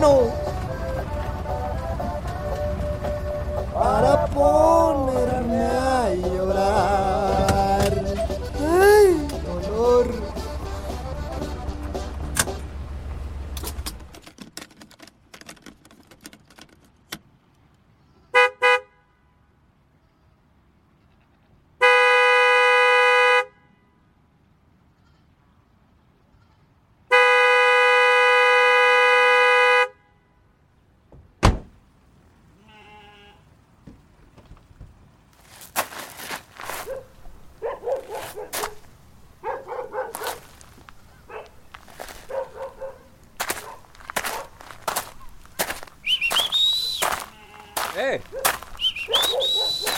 Não.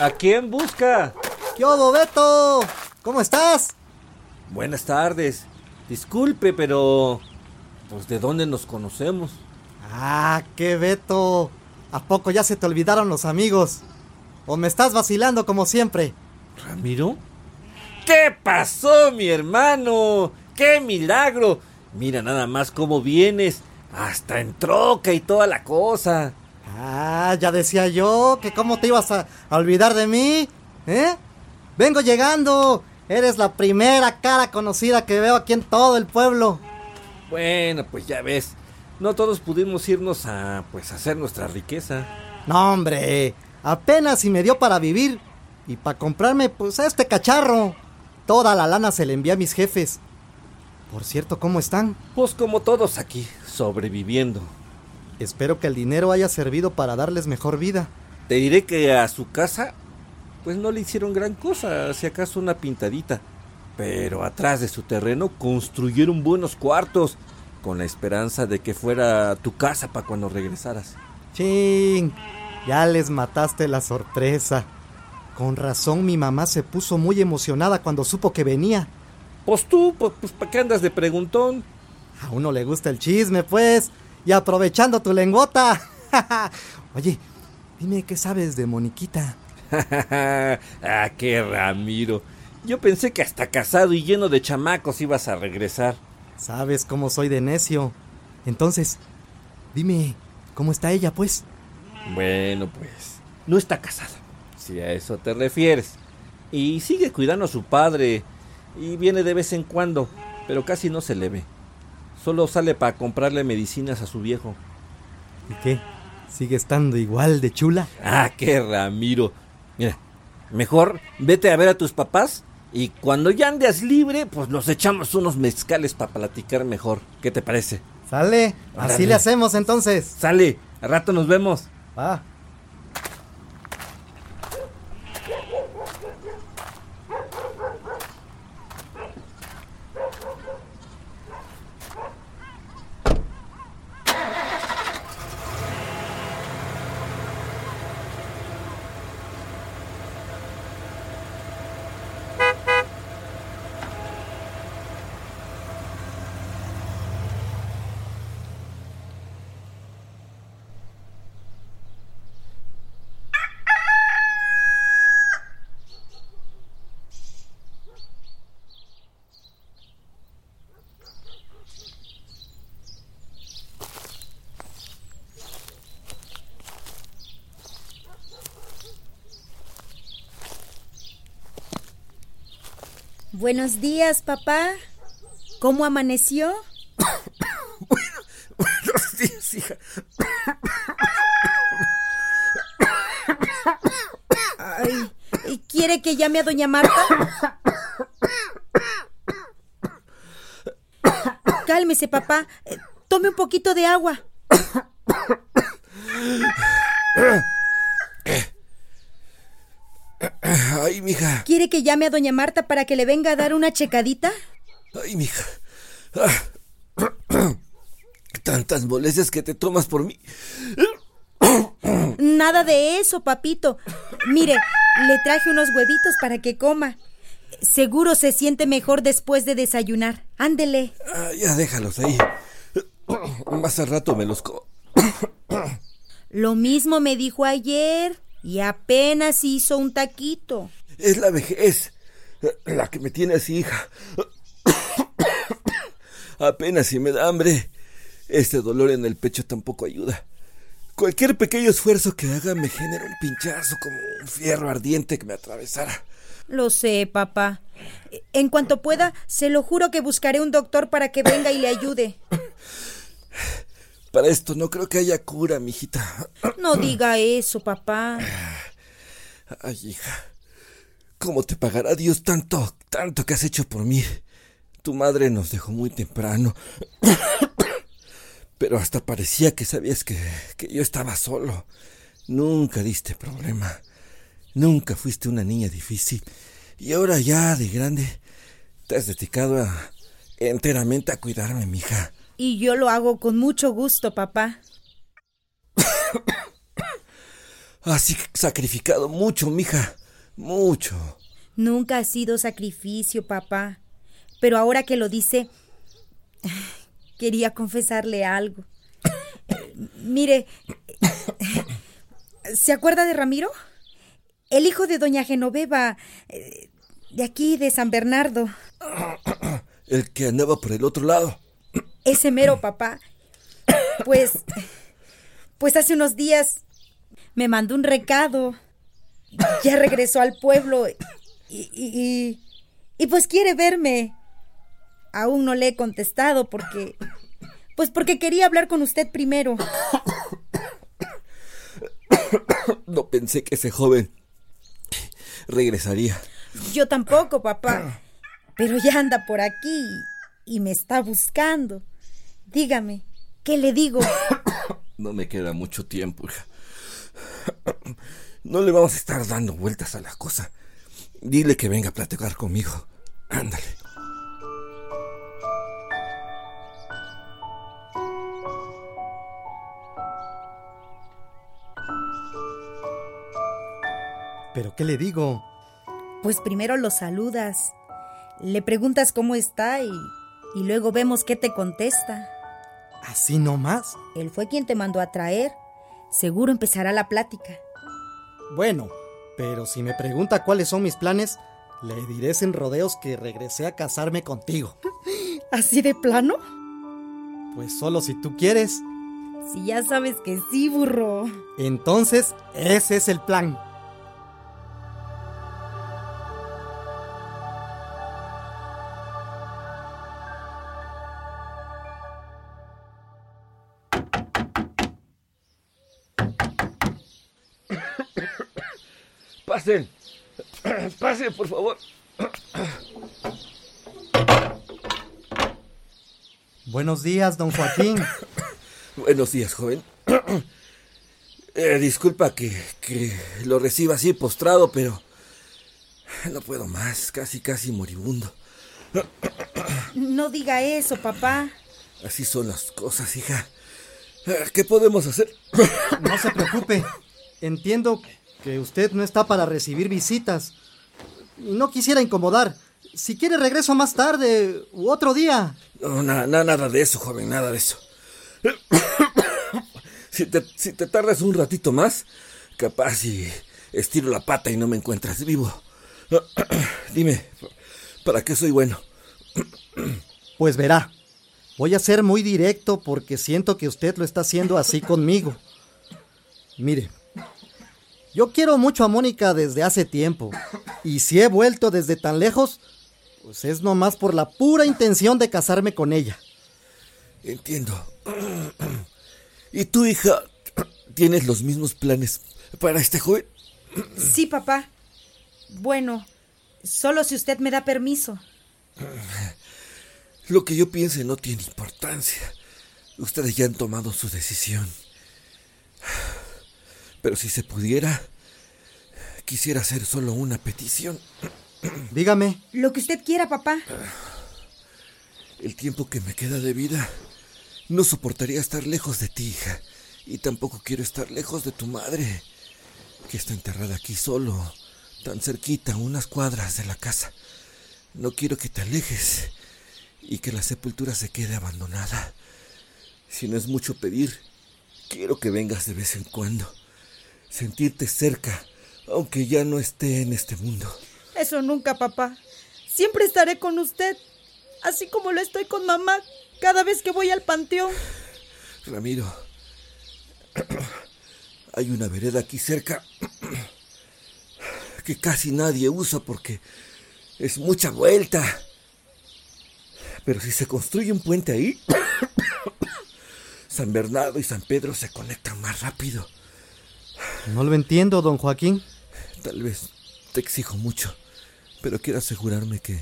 ¿A quién busca? ¿Qué hubo, Beto? ¿Cómo estás? Buenas tardes. Disculpe, pero... Pues de dónde nos conocemos. Ah, qué Beto. ¿A poco ya se te olvidaron los amigos? ¿O me estás vacilando como siempre? ¿Ramiro? ¿Qué pasó, mi hermano? ¡Qué milagro! Mira nada más cómo vienes. Hasta en troca y toda la cosa. Ah, ya decía yo que cómo te ibas a, a olvidar de mí. ¿Eh? Vengo llegando. Eres la primera cara conocida que veo aquí en todo el pueblo. Bueno, pues ya ves. No todos pudimos irnos a pues hacer nuestra riqueza. No, hombre. Apenas si me dio para vivir. Y para comprarme, pues, este cacharro. Toda la lana se le envía a mis jefes. Por cierto, ¿cómo están? Pues como todos aquí, sobreviviendo. Espero que el dinero haya servido para darles mejor vida. Te diré que a su casa, pues no le hicieron gran cosa, si acaso una pintadita. Pero atrás de su terreno construyeron buenos cuartos, con la esperanza de que fuera tu casa para cuando regresaras. Ching, ya les mataste la sorpresa. Con razón mi mamá se puso muy emocionada cuando supo que venía. Pues tú, pues, pues ¿para qué andas de preguntón? A uno le gusta el chisme, pues. Y aprovechando tu lengota. Oye, dime qué sabes de Moniquita. ah, qué Ramiro. Yo pensé que hasta casado y lleno de chamacos ibas a regresar. Sabes cómo soy de necio. Entonces, dime, ¿cómo está ella, pues? Bueno, pues, no está casada, si a eso te refieres. Y sigue cuidando a su padre. Y viene de vez en cuando, pero casi no se le ve. Solo sale para comprarle medicinas a su viejo. ¿Y qué? ¿Sigue estando igual de chula? Ah, qué Ramiro. Mira, mejor vete a ver a tus papás y cuando ya andes libre, pues nos echamos unos mezcales para platicar mejor. ¿Qué te parece? Sale, así le hacemos entonces. Sale, al rato nos vemos. Va. Buenos días, papá. ¿Cómo amaneció? Buenos días, hija. Ay, ¿y ¿quiere que llame a doña Marta? Cálmese, papá. Eh, Tome un poquito de agua. Ay, mija. ¿Quiere que llame a doña Marta para que le venga a dar una checadita? Ay, mija. Ah. Tantas molestias que te tomas por mí. Nada de eso, papito. Mire, le traje unos huevitos para que coma. Seguro se siente mejor después de desayunar. Ándele. Ah, ya déjalos ahí. Más al rato me los co... Lo mismo me dijo ayer y apenas hizo un taquito. Es la vejez la que me tiene así, hija. Apenas si me da hambre. Este dolor en el pecho tampoco ayuda. Cualquier pequeño esfuerzo que haga me genera un pinchazo como un fierro ardiente que me atravesara. Lo sé, papá. En cuanto pueda, se lo juro que buscaré un doctor para que venga y le ayude. Para esto no creo que haya cura, mijita. No diga eso, papá. Ay, hija. ¿Cómo te pagará Dios tanto, tanto que has hecho por mí? Tu madre nos dejó muy temprano. Pero hasta parecía que sabías que, que yo estaba solo. Nunca diste problema. Nunca fuiste una niña difícil. Y ahora ya de grande te has dedicado a, enteramente a cuidarme, mija. Y yo lo hago con mucho gusto, papá. Has sacrificado mucho, mija. Mucho. Nunca ha sido sacrificio, papá. Pero ahora que lo dice, quería confesarle algo. Mire, ¿se acuerda de Ramiro? El hijo de doña Genoveva, eh, de aquí, de San Bernardo. El que andaba por el otro lado. Ese mero papá. Pues. Pues hace unos días me mandó un recado. Ya regresó al pueblo y, y, y, pues quiere verme. Aún no le he contestado porque. Pues porque quería hablar con usted primero. No pensé que ese joven regresaría. Yo tampoco, papá. Pero ya anda por aquí y me está buscando. Dígame, ¿qué le digo? No me queda mucho tiempo, hija. No le vamos a estar dando vueltas a la cosa. Dile que venga a platicar conmigo. Ándale. ¿Pero qué le digo? Pues primero lo saludas, le preguntas cómo está y, y luego vemos qué te contesta. ¿Así nomás? Él fue quien te mandó a traer. Seguro empezará la plática. Bueno, pero si me pregunta cuáles son mis planes, le diré sin rodeos que regresé a casarme contigo. ¿Así de plano? Pues solo si tú quieres. Si ya sabes que sí, burro. Entonces, ese es el plan. Pasen. Pasen, por favor. Buenos días, don Joaquín. Buenos días, joven. Eh, disculpa que, que lo reciba así postrado, pero no puedo más, casi, casi moribundo. No diga eso, papá. Así son las cosas, hija. ¿Qué podemos hacer? No se preocupe. Entiendo que usted no está para recibir visitas. Y no quisiera incomodar. Si quiere regreso más tarde u otro día. No, nada de eso, joven, nada de eso. si, te, si te tardas un ratito más, capaz si estiro la pata y no me encuentras vivo. Dime, ¿para qué soy bueno? pues verá, voy a ser muy directo porque siento que usted lo está haciendo así conmigo. Mire, yo quiero mucho a Mónica desde hace tiempo. Y si he vuelto desde tan lejos, pues es nomás por la pura intención de casarme con ella. Entiendo. ¿Y tu hija tienes los mismos planes para este joven? Sí, papá. Bueno, solo si usted me da permiso. Lo que yo piense no tiene importancia. Ustedes ya han tomado su decisión. Pero si se pudiera, quisiera hacer solo una petición. Dígame. Lo que usted quiera, papá. El tiempo que me queda de vida, no soportaría estar lejos de ti, hija. Y tampoco quiero estar lejos de tu madre, que está enterrada aquí solo, tan cerquita, unas cuadras de la casa. No quiero que te alejes y que la sepultura se quede abandonada. Si no es mucho pedir, quiero que vengas de vez en cuando sentirte cerca, aunque ya no esté en este mundo. Eso nunca, papá. Siempre estaré con usted, así como lo estoy con mamá cada vez que voy al panteón. Ramiro, hay una vereda aquí cerca que casi nadie usa porque es mucha vuelta. Pero si se construye un puente ahí, San Bernardo y San Pedro se conectan más rápido. No lo entiendo, don Joaquín. Tal vez te exijo mucho, pero quiero asegurarme que,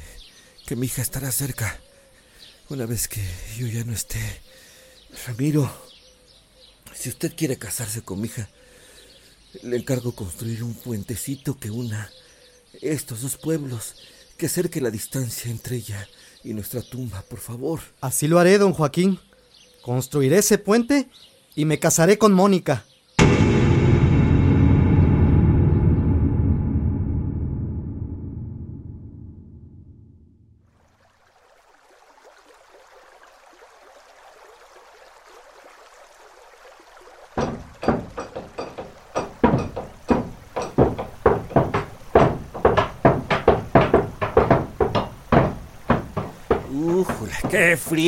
que mi hija estará cerca una vez que yo ya no esté. Ramiro, si usted quiere casarse con mi hija, le encargo construir un puentecito que una estos dos pueblos, que acerque la distancia entre ella y nuestra tumba, por favor. Así lo haré, don Joaquín. Construiré ese puente y me casaré con Mónica.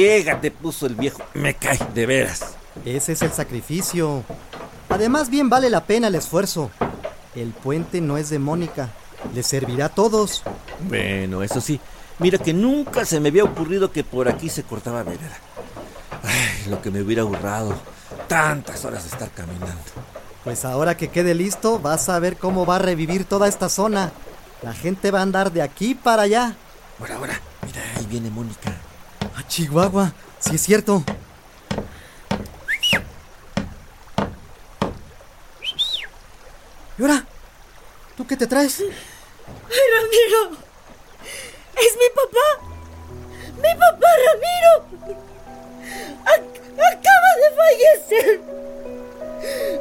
Friega te puso el viejo. Me cae, de veras. Ese es el sacrificio. Además, bien vale la pena el esfuerzo. El puente no es de Mónica. Le servirá a todos. Bueno, eso sí. Mira que nunca se me había ocurrido que por aquí se cortaba vereda. Ay, lo que me hubiera ahorrado. Tantas horas de estar caminando. Pues ahora que quede listo, vas a ver cómo va a revivir toda esta zona. La gente va a andar de aquí para allá. Ahora, ahora. Mira, ahí viene Mónica. Chihuahua, sí es cierto. ¿Y ahora? ¿Tú qué te traes? ¡Ay, Ramiro! ¡Es mi papá! ¡Mi papá, Ramiro! Ac- acaba de fallecer.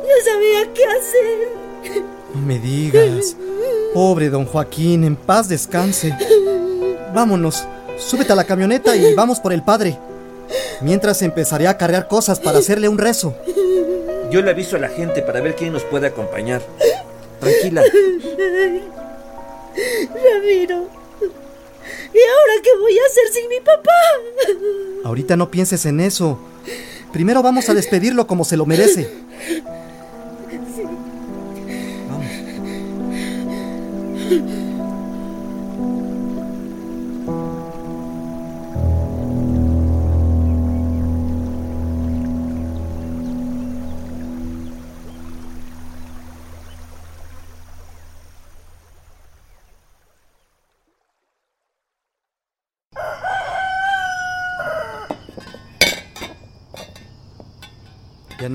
No sabía qué hacer. No me digas. Pobre don Joaquín, en paz descanse. Vámonos, súbete a la camioneta y vamos por el padre. Mientras empezaré a cargar cosas para hacerle un rezo. Yo le aviso a la gente para ver quién nos puede acompañar. Tranquila. Ramiro. ¿Y ahora qué voy a hacer sin mi papá? Ahorita no pienses en eso. Primero vamos a despedirlo como se lo merece. Vamos.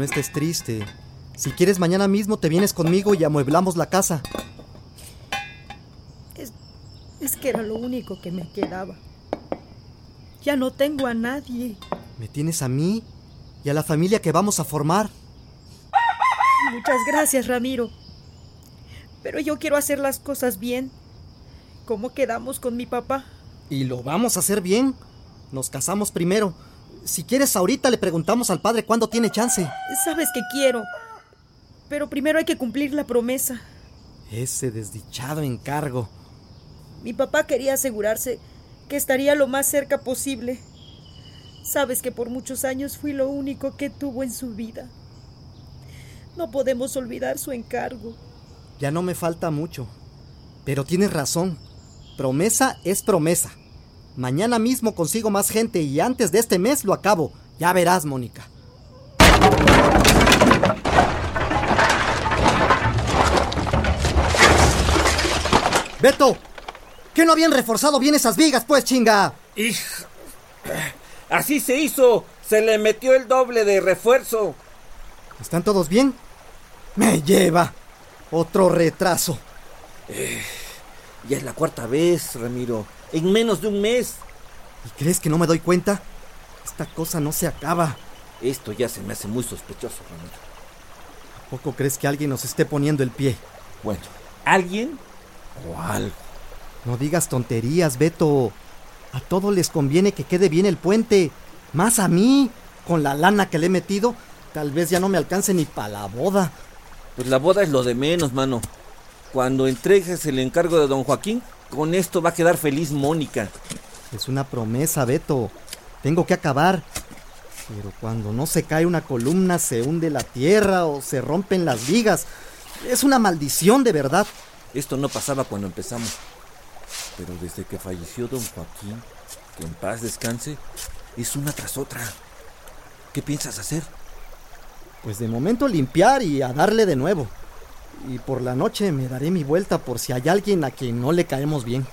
No estés triste. Si quieres, mañana mismo te vienes conmigo y amueblamos la casa. Es, es que era lo único que me quedaba. Ya no tengo a nadie. Me tienes a mí y a la familia que vamos a formar. Muchas gracias, Ramiro. Pero yo quiero hacer las cosas bien. ¿Cómo quedamos con mi papá? Y lo vamos a hacer bien. Nos casamos primero. Si quieres, ahorita le preguntamos al padre cuándo tiene chance. Sabes que quiero. Pero primero hay que cumplir la promesa. Ese desdichado encargo. Mi papá quería asegurarse que estaría lo más cerca posible. Sabes que por muchos años fui lo único que tuvo en su vida. No podemos olvidar su encargo. Ya no me falta mucho. Pero tienes razón. Promesa es promesa. Mañana mismo consigo más gente y antes de este mes lo acabo. Ya verás, Mónica. Beto, ¿qué no habían reforzado bien esas vigas, pues, chinga? Así se hizo. Se le metió el doble de refuerzo. ¿Están todos bien? Me lleva. Otro retraso. Ya es la cuarta vez, Ramiro. En menos de un mes. ¿Y crees que no me doy cuenta? Esta cosa no se acaba. Esto ya se me hace muy sospechoso, Ramiro. ¿A poco crees que alguien nos esté poniendo el pie? Bueno, ¿alguien o algo? No digas tonterías, Beto. A todos les conviene que quede bien el puente. Más a mí. Con la lana que le he metido, tal vez ya no me alcance ni para la boda. Pues la boda es lo de menos, mano. Cuando entregues el encargo de don Joaquín, con esto va a quedar feliz Mónica. Es una promesa, Beto. Tengo que acabar. Pero cuando no se cae una columna, se hunde la tierra o se rompen las vigas. Es una maldición de verdad. Esto no pasaba cuando empezamos. Pero desde que falleció don Joaquín, que en paz descanse, es una tras otra. ¿Qué piensas hacer? Pues de momento limpiar y a darle de nuevo. Y por la noche me daré mi vuelta por si hay alguien a quien no le caemos bien.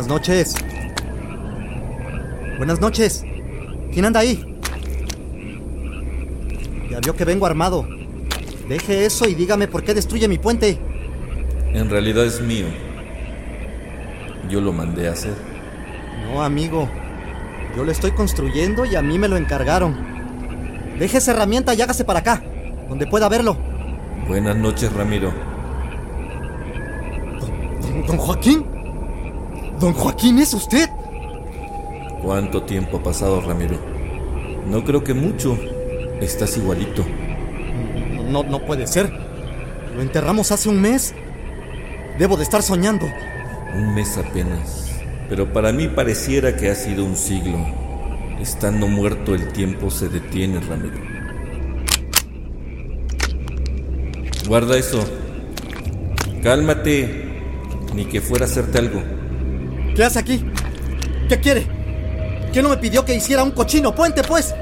Buenas noches. Buenas noches. ¿Quién anda ahí? Ya vio que vengo armado. Deje eso y dígame por qué destruye mi puente. En realidad es mío. Yo lo mandé a hacer. No, amigo. Yo lo estoy construyendo y a mí me lo encargaron. Deje esa herramienta y hágase para acá, donde pueda verlo. Buenas noches, Ramiro. ¿Don, don Joaquín? ¿Don Joaquín es usted? ¿Cuánto tiempo ha pasado, Ramiro? No creo que mucho. Estás igualito. No, no puede ser. Lo enterramos hace un mes. Debo de estar soñando. Un mes apenas. Pero para mí pareciera que ha sido un siglo. Estando muerto el tiempo se detiene, Ramiro. Guarda eso. Cálmate. Ni que fuera a hacerte algo. ¿Qué hace aquí? ¿Qué quiere? ¿Qué no me pidió que hiciera un cochino puente, pues?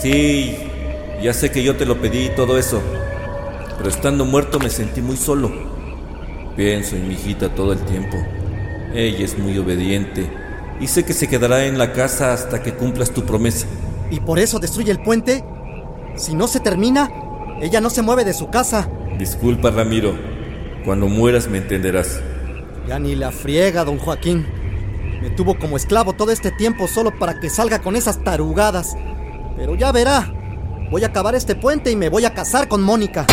Sí, ya sé que yo te lo pedí y todo eso. Pero estando muerto me sentí muy solo. Pienso en mi hijita todo el tiempo. Ella es muy obediente y sé que se quedará en la casa hasta que cumplas tu promesa. ¿Y por eso destruye el puente? Si no se termina, ella no se mueve de su casa. Disculpa, Ramiro. Cuando mueras me entenderás. Ya ni la friega, don Joaquín. Me tuvo como esclavo todo este tiempo solo para que salga con esas tarugadas. Pero ya verá. Voy a acabar este puente y me voy a casar con Mónica.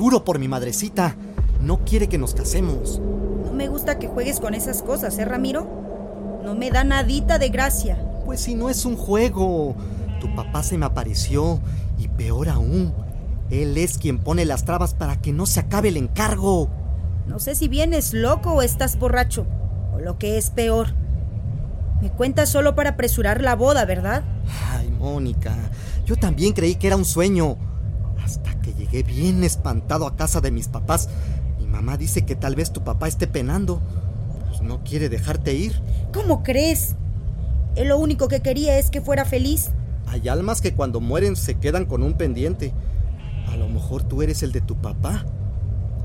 Juro por mi madrecita. No quiere que nos casemos. No me gusta que juegues con esas cosas, ¿eh, Ramiro? No me da nadita de gracia. Pues si no es un juego. Tu papá se me apareció y peor aún, él es quien pone las trabas para que no se acabe el encargo. No sé si vienes loco o estás borracho, o lo que es peor. Me cuentas solo para apresurar la boda, ¿verdad? Ay, Mónica, yo también creí que era un sueño. Que llegué bien espantado a casa de mis papás. Mi mamá dice que tal vez tu papá esté penando. Pues no quiere dejarte ir. ¿Cómo crees? Él lo único que quería es que fuera feliz. Hay almas que cuando mueren se quedan con un pendiente. A lo mejor tú eres el de tu papá.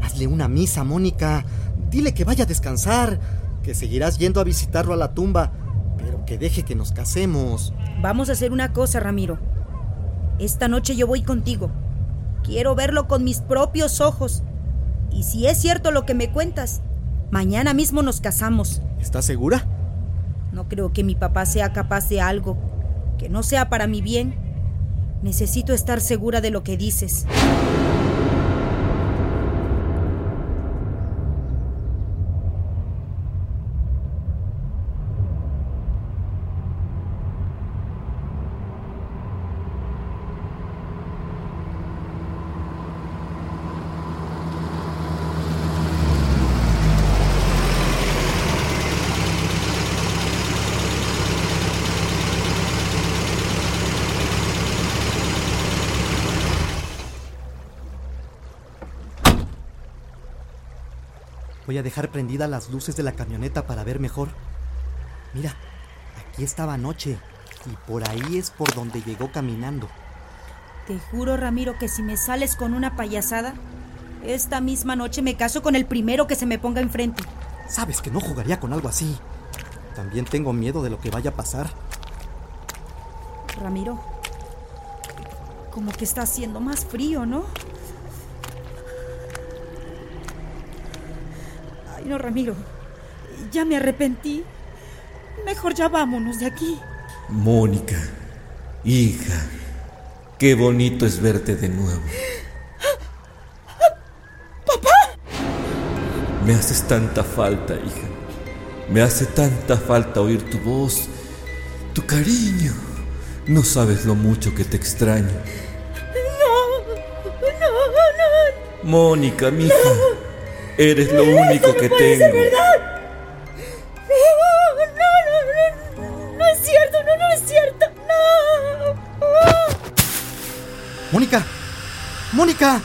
Hazle una misa, Mónica. Dile que vaya a descansar, que seguirás yendo a visitarlo a la tumba, pero que deje que nos casemos. Vamos a hacer una cosa, Ramiro. Esta noche yo voy contigo. Quiero verlo con mis propios ojos. Y si es cierto lo que me cuentas, mañana mismo nos casamos. ¿Estás segura? No creo que mi papá sea capaz de algo que no sea para mi bien. Necesito estar segura de lo que dices. Voy a dejar prendidas las luces de la camioneta para ver mejor. Mira, aquí estaba anoche y por ahí es por donde llegó caminando. Te juro, Ramiro, que si me sales con una payasada, esta misma noche me caso con el primero que se me ponga enfrente. Sabes que no jugaría con algo así. También tengo miedo de lo que vaya a pasar. Ramiro, como que está haciendo más frío, ¿no? No, Ramiro. Ya me arrepentí. Mejor ya vámonos de aquí. Mónica, hija, qué bonito es verte de nuevo. ¡Papá! Me haces tanta falta, hija. Me hace tanta falta oír tu voz, tu cariño. No sabes lo mucho que te extraño. No, no, no. Mónica, mi hija, eres lo único que tengo. verdad. No, no, no, no, no es cierto, no, no es cierto, no. ¡Mónica! ¡Mónica!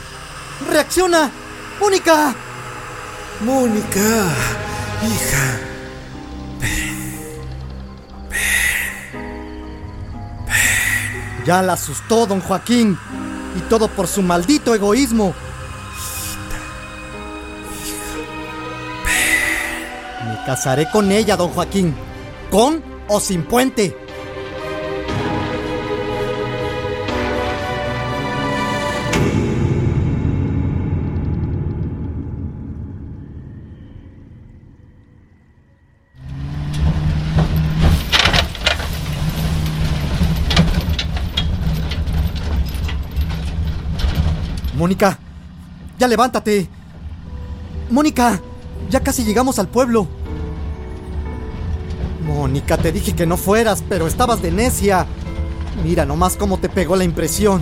¡Reacciona! ¡Mónica! Mónica, hija. Ya la asustó don Joaquín. Y todo por su maldito egoísmo. Casaré con ella, don Joaquín. Con o sin puente. Mónica, ya levántate. Mónica, ya casi llegamos al pueblo. Mónica, te dije que no fueras, pero estabas de necia. Mira nomás cómo te pegó la impresión.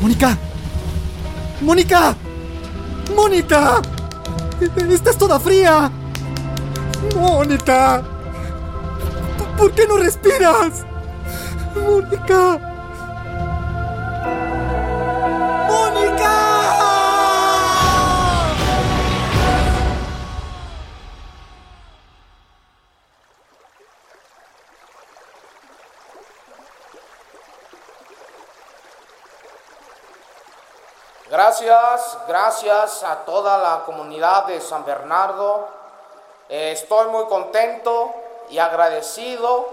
Mónica. Mónica. Mónica. Estás toda fría. Mónica. ¿Por qué no respiras? Mónica. Gracias, gracias a toda la comunidad de San Bernardo. Eh, estoy muy contento y agradecido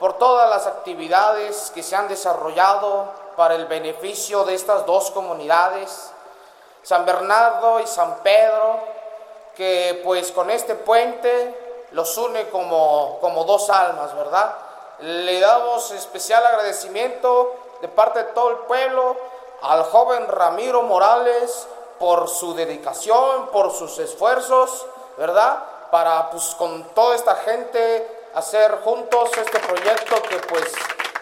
por todas las actividades que se han desarrollado para el beneficio de estas dos comunidades, San Bernardo y San Pedro, que pues con este puente los une como, como dos almas, ¿verdad? Le damos especial agradecimiento de parte de todo el pueblo al joven Ramiro Morales por su dedicación, por sus esfuerzos, ¿verdad? Para pues con toda esta gente hacer juntos este proyecto que pues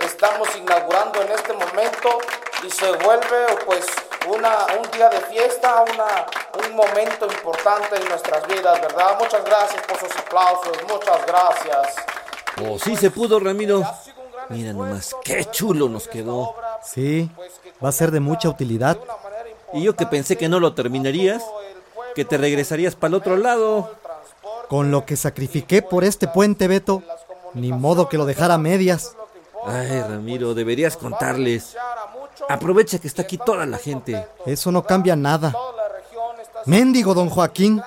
estamos inaugurando en este momento y se vuelve pues una, un día de fiesta, una, un momento importante en nuestras vidas, ¿verdad? Muchas gracias por sus aplausos, muchas gracias. Oh, sí se pudo, Ramiro. Mira nomás, qué chulo nos quedó. Sí, va a ser de mucha utilidad. Y yo que pensé que no lo terminarías, que te regresarías para el otro lado. Con lo que sacrifiqué por este puente, Beto, ni modo que lo dejara a medias. Ay, Ramiro, deberías contarles. Aprovecha que está aquí toda la gente. Eso no cambia nada. Méndigo, don Joaquín.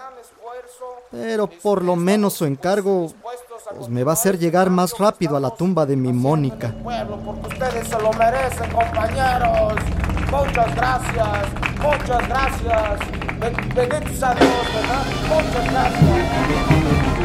Pero por lo menos su encargo pues me va a hacer llegar más rápido a la tumba de mi Mónica. Porque ustedes se lo merecen, compañeros. Muchas gracias, muchas gracias. Benditos a Dios, ¿verdad? Muchas gracias.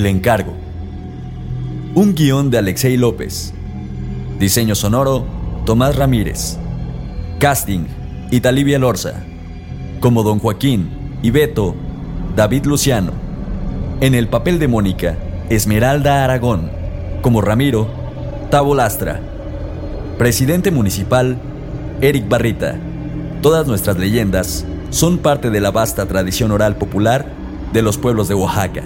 El encargo. Un guion de Alexei López. Diseño sonoro, Tomás Ramírez. Casting, Italivia Lorza. Como Don Joaquín y Beto, David Luciano. En el papel de Mónica, Esmeralda Aragón. Como Ramiro, Tabo Lastra. Presidente municipal, Eric Barrita. Todas nuestras leyendas son parte de la vasta tradición oral popular de los pueblos de Oaxaca.